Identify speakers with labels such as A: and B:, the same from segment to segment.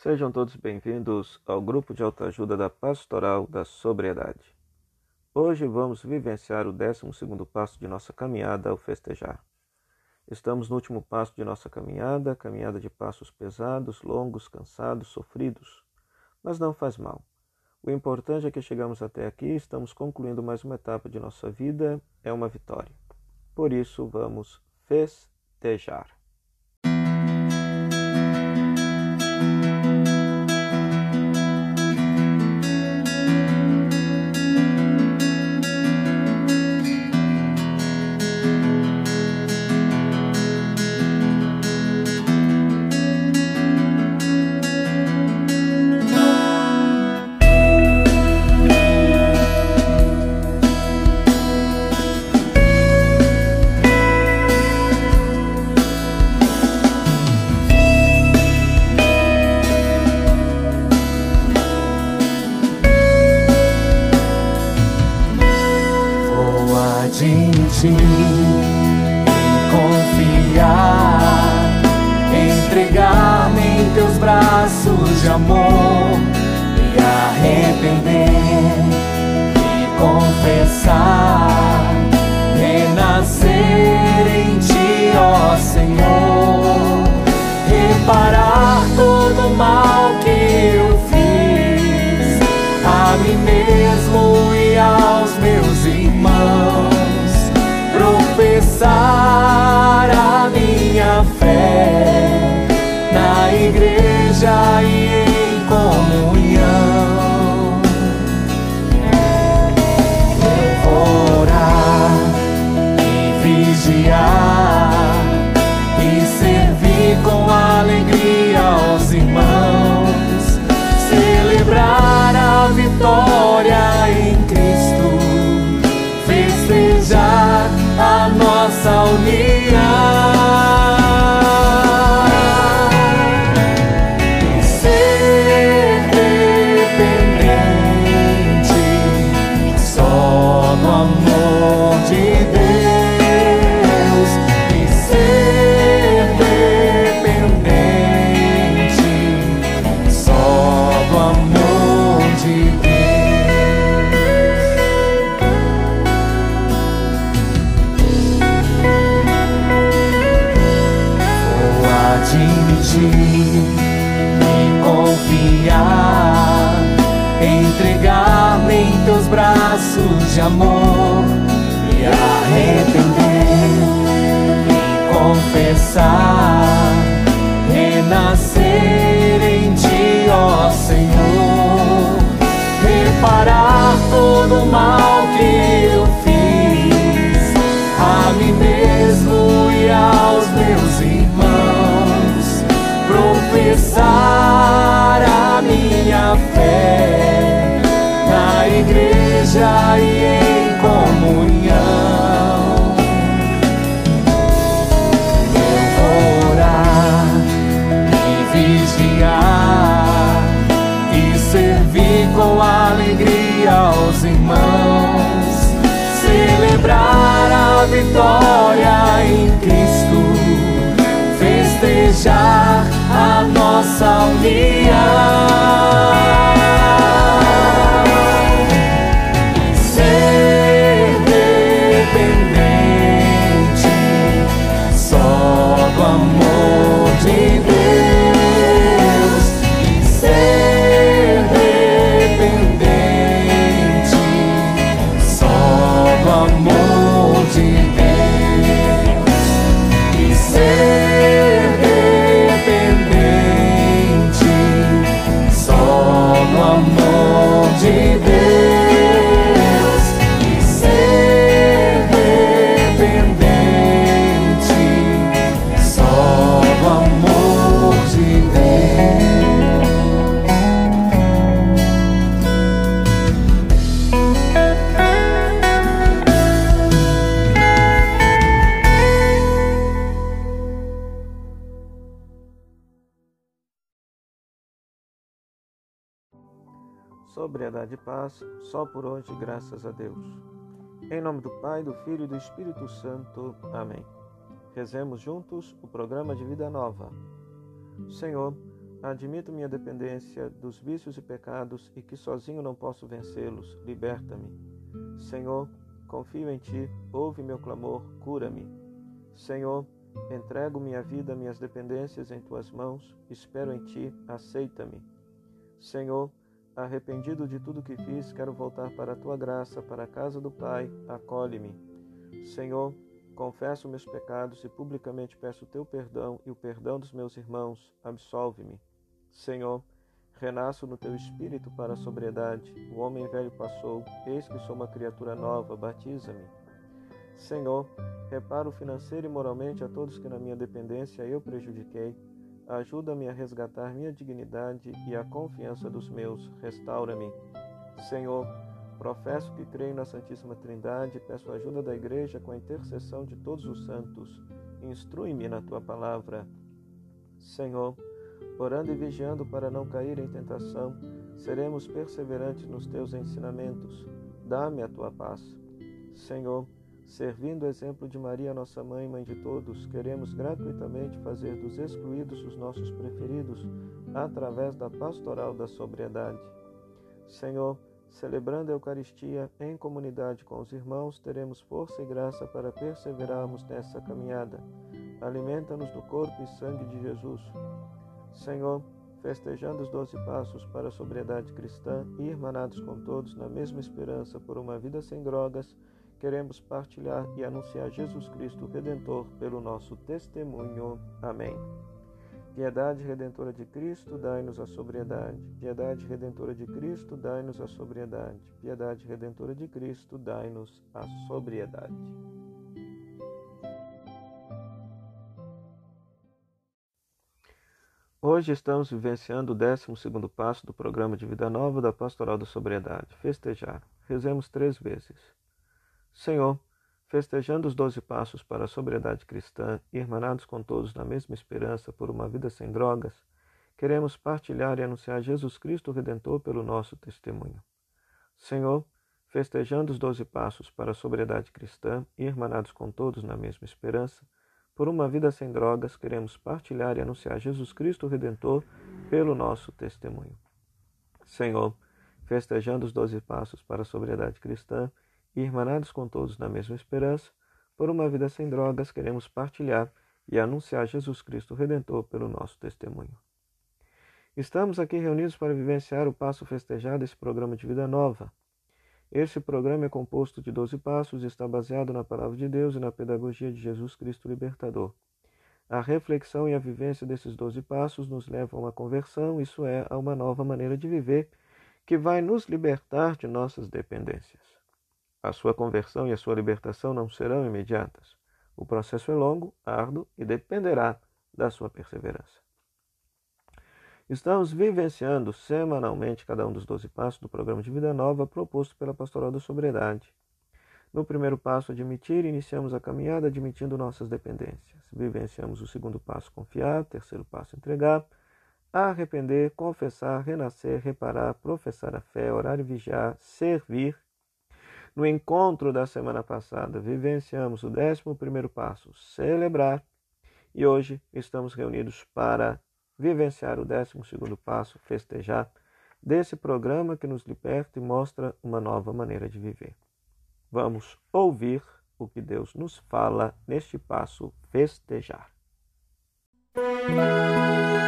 A: Sejam todos bem-vindos ao grupo de autoajuda da Pastoral da Sobriedade. Hoje vamos vivenciar o 12 passo de nossa caminhada ao festejar. Estamos no último passo de nossa caminhada, caminhada de passos pesados, longos, cansados, sofridos. Mas não faz mal. O importante é que chegamos até aqui, estamos concluindo mais uma etapa de nossa vida, é uma vitória. Por isso, vamos festejar.
B: A E confiar, entregar-me em teus braços de amor e arrepender e confessar, renascer em ti, ó Senhor, reparar fé na igreja e em comunhão. Eu vou orar e vigiar e servir com alegria aos irmãos, celebrar a vitória em Cristo, festejar a nossa união.
A: Sobriedade e paz, só por hoje, graças a Deus. Em nome do Pai, do Filho e do Espírito Santo. Amém. Rezemos juntos o programa de vida nova. Senhor, admito minha dependência dos vícios e pecados e que sozinho não posso vencê-los. Liberta-me. Senhor, confio em ti, ouve meu clamor, cura-me. Senhor, entrego minha vida, minhas dependências em tuas mãos, espero em ti, aceita-me. Senhor, arrependido de tudo que fiz, quero voltar para a tua graça, para a casa do Pai, acolhe-me. Senhor, confesso meus pecados e publicamente peço o teu perdão e o perdão dos meus irmãos, absolve-me. Senhor, renasço no teu espírito para a sobriedade. O homem velho passou, eis que sou uma criatura nova, batiza-me. Senhor, reparo financeiro e moralmente a todos que na minha dependência eu prejudiquei. Ajuda-me a resgatar minha dignidade e a confiança dos meus. Restaura-me. Senhor, professo que creio na Santíssima Trindade peço a ajuda da Igreja com a intercessão de todos os santos. Instrui-me na tua palavra. Senhor, orando e vigiando para não cair em tentação, seremos perseverantes nos teus ensinamentos. Dá-me a tua paz. Senhor, servindo o exemplo de Maria, nossa mãe, mãe de todos, queremos gratuitamente fazer dos excluídos os nossos preferidos através da pastoral da sobriedade. Senhor, celebrando a Eucaristia em comunidade com os irmãos, teremos força e graça para perseverarmos nessa caminhada. Alimenta-nos do corpo e sangue de Jesus. Senhor, festejando os doze passos para a sobriedade cristã e irmanados com todos na mesma esperança por uma vida sem drogas, queremos partilhar e anunciar Jesus Cristo Redentor pelo nosso testemunho. Amém. Piedade redentora de Cristo, dai-nos a sobriedade. Piedade redentora de Cristo, dai-nos a sobriedade. Piedade redentora de Cristo, dai-nos a sobriedade. Hoje estamos vivenciando o 12 passo do programa de Vida Nova da Pastoral da Sobriedade, festejar. Rezemos três vezes. Senhor, festejando os doze passos para a sobriedade cristã, irmanados com todos na mesma esperança por uma vida sem drogas, queremos partilhar e anunciar Jesus Cristo Redentor pelo nosso testemunho. Senhor, festejando os doze passos para a sobriedade cristã, irmanados com todos na mesma esperança, por uma vida sem drogas, queremos partilhar e anunciar Jesus Cristo Redentor pelo nosso testemunho. Senhor, festejando os doze passos para a sobriedade cristã, e irmanados com todos na mesma esperança, por uma vida sem drogas, queremos partilhar e anunciar Jesus Cristo Redentor pelo nosso testemunho. Estamos aqui reunidos para vivenciar o passo festejado desse programa de vida nova, esse programa é composto de 12 passos e está baseado na Palavra de Deus e na pedagogia de Jesus Cristo Libertador. A reflexão e a vivência desses 12 passos nos levam a uma conversão, isso é, a uma nova maneira de viver, que vai nos libertar de nossas dependências. A sua conversão e a sua libertação não serão imediatas. O processo é longo, árduo e dependerá da sua perseverança. Estamos vivenciando semanalmente cada um dos 12 passos do programa de vida nova proposto pela Pastoral da Sobriedade. No primeiro passo, admitir, iniciamos a caminhada admitindo nossas dependências. Vivenciamos o segundo passo, confiar. Terceiro passo, entregar. Arrepender, confessar, renascer, reparar, professar a fé, orar e vigiar, servir. No encontro da semana passada, vivenciamos o décimo primeiro passo, celebrar. E hoje estamos reunidos para vivenciar o 12 passo, festejar, desse programa que nos liberta e mostra uma nova maneira de viver. Vamos ouvir o que Deus nos fala neste passo, festejar.
B: A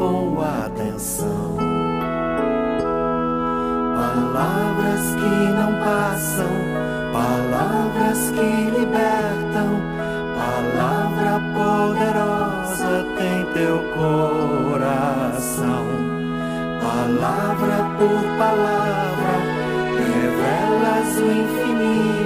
C: com atenção. Palavras que não passam, palavras que libertam, palavra poderosa tem teu coração. Palavra por palavra, revelas o infinito.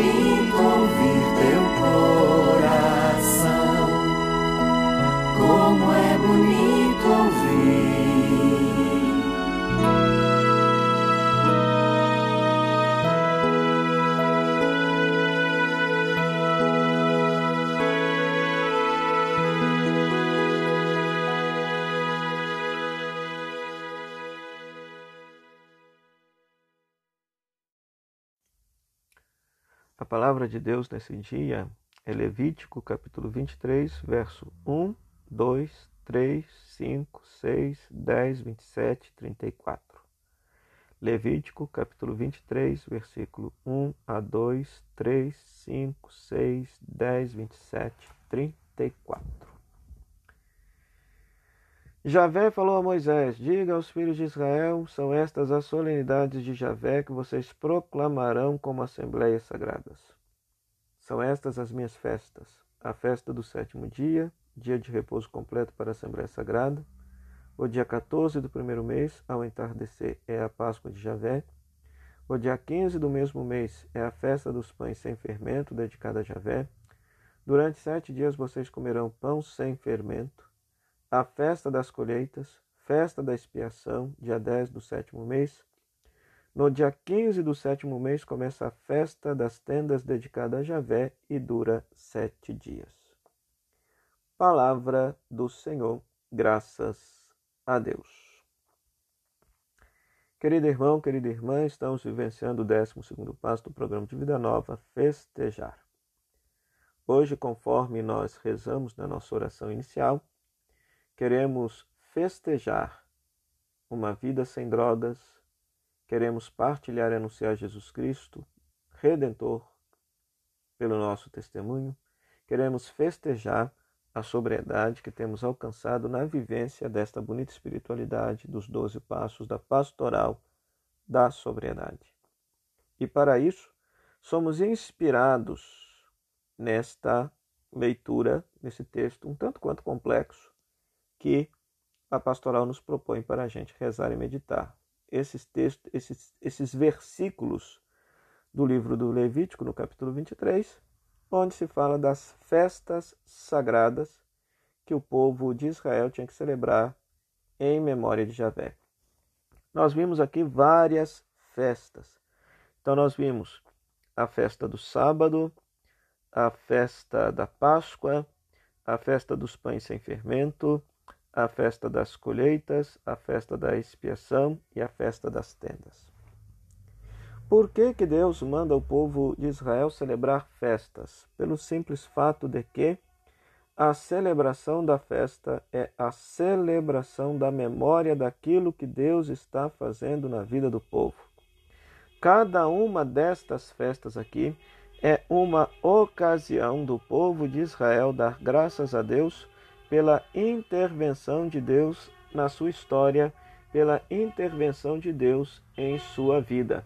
C: Bonito ouvir teu coração. Como é bonito
A: palavra de Deus nesse dia é Levítico capítulo 23, verso 1, 2, 3, 5, 6, 10, 27 e 34. Levítico capítulo 23, versículo 1 a 2, 3, 5, 6, 10, 27 e 34. Javé falou a Moisés: Diga aos filhos de Israel: são estas as solenidades de Javé que vocês proclamarão como assembleias sagradas. São estas as minhas festas: a festa do sétimo dia, dia de repouso completo para a Assembleia Sagrada. O dia 14 do primeiro mês, ao entardecer, é a Páscoa de Javé. O dia 15 do mesmo mês é a festa dos pães sem fermento, dedicada a Javé. Durante sete dias vocês comerão pão sem fermento a festa das colheitas, festa da expiação, dia 10 do sétimo mês. No dia 15 do sétimo mês começa a festa das tendas dedicada a Javé e dura sete dias. Palavra do Senhor, graças a Deus. Querido irmão, querida irmã, estamos vivenciando o 12 passo do programa de Vida Nova, Festejar. Hoje, conforme nós rezamos na nossa oração inicial, queremos festejar uma vida sem drogas, queremos partilhar e anunciar Jesus Cristo, Redentor, pelo nosso testemunho, queremos festejar a sobriedade que temos alcançado na vivência desta bonita espiritualidade dos doze passos da pastoral da sobriedade. E para isso, somos inspirados nesta leitura, nesse texto um tanto quanto complexo, que a pastoral nos propõe para a gente rezar e meditar. Esses textos, esses, esses versículos do livro do Levítico, no capítulo 23, onde se fala das festas sagradas que o povo de Israel tinha que celebrar em memória de Javé. Nós vimos aqui várias festas. Então, nós vimos a festa do sábado, a festa da Páscoa, a festa dos pães sem fermento, a festa das colheitas, a festa da expiação e a festa das tendas. Por que, que Deus manda o povo de Israel celebrar festas? Pelo simples fato de que a celebração da festa é a celebração da memória daquilo que Deus está fazendo na vida do povo. Cada uma destas festas aqui é uma ocasião do povo de Israel dar graças a Deus pela intervenção de Deus na sua história, pela intervenção de Deus em sua vida.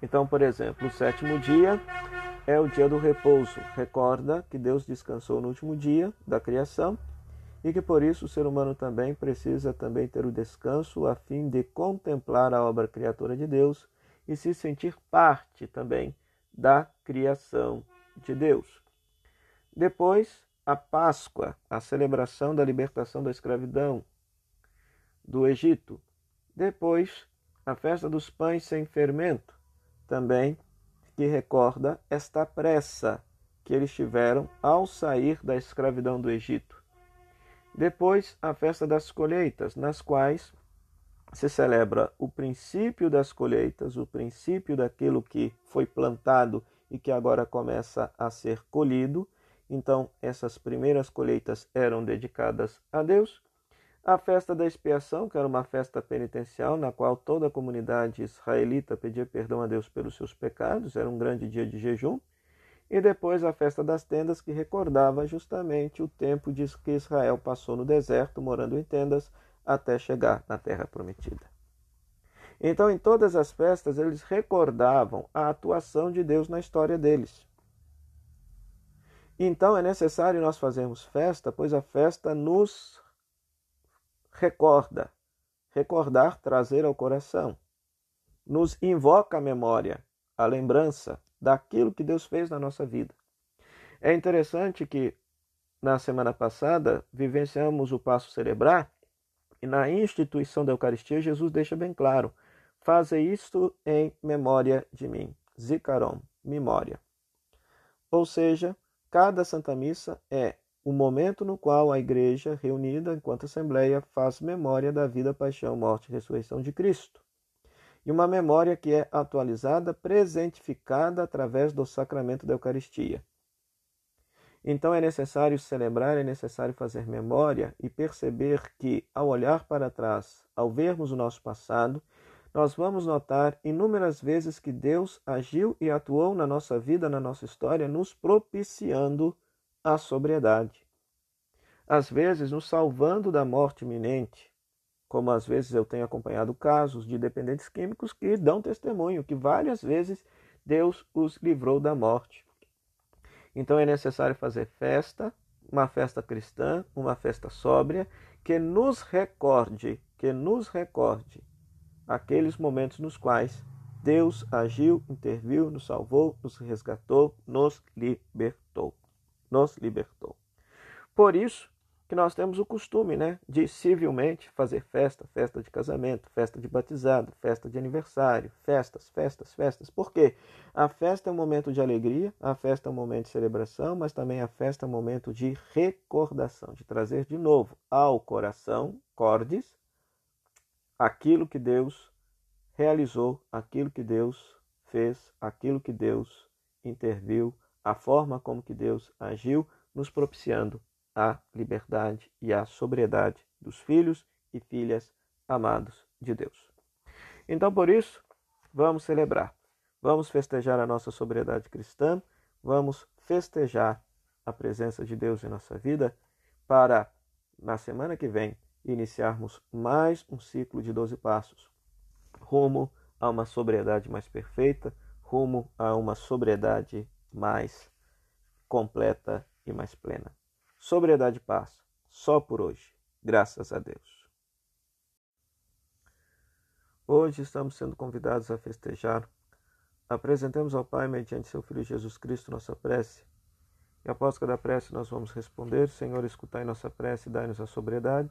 A: Então, por exemplo, o sétimo dia é o dia do repouso. Recorda que Deus descansou no último dia da criação e que por isso o ser humano também precisa também ter o descanso a fim de contemplar a obra criatura de Deus e se sentir parte também da criação de Deus. Depois, a Páscoa, a celebração da libertação da escravidão do Egito. Depois, a festa dos pães sem fermento, também que recorda esta pressa que eles tiveram ao sair da escravidão do Egito. Depois, a festa das colheitas, nas quais se celebra o princípio das colheitas, o princípio daquilo que foi plantado e que agora começa a ser colhido. Então, essas primeiras colheitas eram dedicadas a Deus. A festa da expiação, que era uma festa penitencial, na qual toda a comunidade israelita pedia perdão a Deus pelos seus pecados, era um grande dia de jejum. E depois a festa das tendas, que recordava justamente o tempo de que Israel passou no deserto, morando em tendas, até chegar na terra prometida. Então, em todas as festas, eles recordavam a atuação de Deus na história deles. Então, é necessário nós fazermos festa, pois a festa nos recorda. Recordar, trazer ao coração. Nos invoca a memória, a lembrança daquilo que Deus fez na nossa vida. É interessante que na semana passada vivenciamos o passo celebrar e na instituição da Eucaristia Jesus deixa bem claro: faze isto em memória de mim. Zikaron, memória. Ou seja, cada Santa Missa é o momento no qual a igreja, reunida enquanto assembleia, faz memória da vida, paixão, morte e ressurreição de Cristo. E uma memória que é atualizada, presentificada através do sacramento da Eucaristia. Então é necessário celebrar, é necessário fazer memória e perceber que, ao olhar para trás, ao vermos o nosso passado, nós vamos notar inúmeras vezes que Deus agiu e atuou na nossa vida, na nossa história, nos propiciando a sobriedade. Às vezes, nos salvando da morte iminente, como às vezes eu tenho acompanhado casos de dependentes químicos que dão testemunho que várias vezes Deus os livrou da morte. Então é necessário fazer festa, uma festa cristã, uma festa sóbria, que nos recorde, que nos recorde aqueles momentos nos quais Deus agiu, interviu, nos salvou, nos resgatou, nos libertou nos libertou. Por isso que nós temos o costume, né, de civilmente fazer festa, festa de casamento, festa de batizado, festa de aniversário, festas, festas, festas. Por quê? A festa é um momento de alegria, a festa é um momento de celebração, mas também a festa é um momento de recordação, de trazer de novo ao coração, cordes, aquilo que Deus realizou, aquilo que Deus fez, aquilo que Deus interviu, a forma como que Deus agiu, nos propiciando a liberdade e a sobriedade dos filhos e filhas amados de Deus. Então, por isso, vamos celebrar, vamos festejar a nossa sobriedade cristã, vamos festejar a presença de Deus em nossa vida, para, na semana que vem, iniciarmos mais um ciclo de 12 passos, rumo a uma sobriedade mais perfeita, rumo a uma sobriedade mais completa e mais plena. Sobriedade paz, só por hoje, graças a Deus. Hoje estamos sendo convidados a festejar. Apresentemos ao Pai, mediante seu Filho Jesus Cristo, nossa prece. E após cada prece, nós vamos responder: Senhor, escutai nossa prece e dai-nos a sobriedade.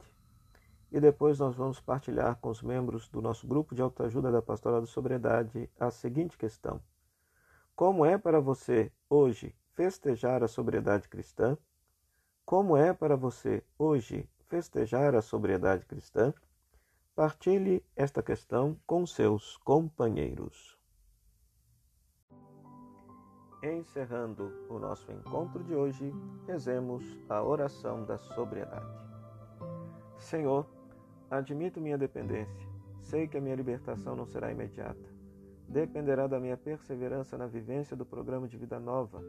A: E depois nós vamos partilhar com os membros do nosso grupo de autoajuda da Pastoral da Sobriedade a seguinte questão: como é para você hoje festejar a sobriedade cristã? Como é para você hoje festejar a sobriedade cristã? Partilhe esta questão com seus companheiros. Encerrando o nosso encontro de hoje, rezemos a oração da sobriedade. Senhor, admito minha dependência. Sei que a minha libertação não será imediata dependerá da minha perseverança na vivência do programa de vida nova.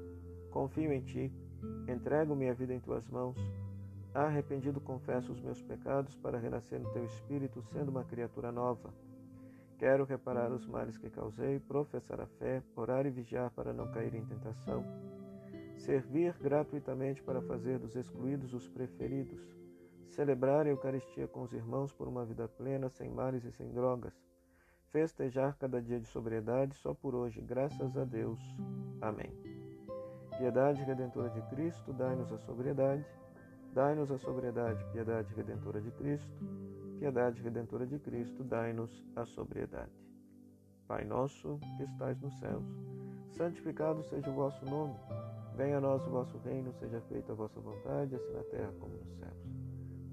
A: Confio em Ti, entrego minha vida em Tuas mãos. Arrependido confesso os meus pecados para renascer no Teu Espírito, sendo uma criatura nova. Quero reparar os males que causei, professar a fé, orar e vigiar para não cair em tentação. Servir gratuitamente para fazer dos excluídos os preferidos. Celebrar a Eucaristia com os irmãos por uma vida plena, sem males e sem drogas, festejar cada dia de sobriedade só por hoje, graças a Deus. Amém. Piedade redentora de Cristo, dai-nos a sobriedade. Dai-nos a sobriedade, piedade redentora de Cristo. Piedade redentora de Cristo, dai-nos a sobriedade. Pai nosso, que estais nos céus, santificado seja o vosso nome. Venha a nós o vosso reino, seja feita a vossa vontade, assim na terra como nos céus.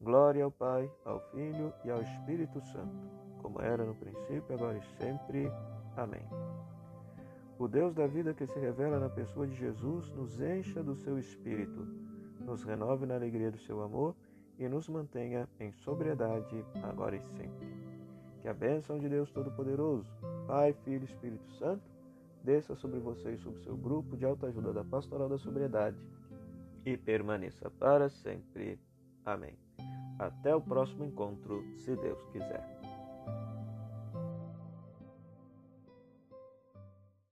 A: Glória ao Pai, ao Filho e ao Espírito Santo, como era no princípio, agora e sempre. Amém. O Deus da vida que se revela na pessoa de Jesus nos encha do seu Espírito, nos renove na alegria do seu amor e nos mantenha em sobriedade, agora e sempre. Que a bênção de Deus Todo-Poderoso, Pai, Filho e Espírito Santo, desça sobre você e sobre seu grupo de alta ajuda da Pastoral da Sobriedade e permaneça para sempre. Amém. Até o próximo encontro, se Deus quiser.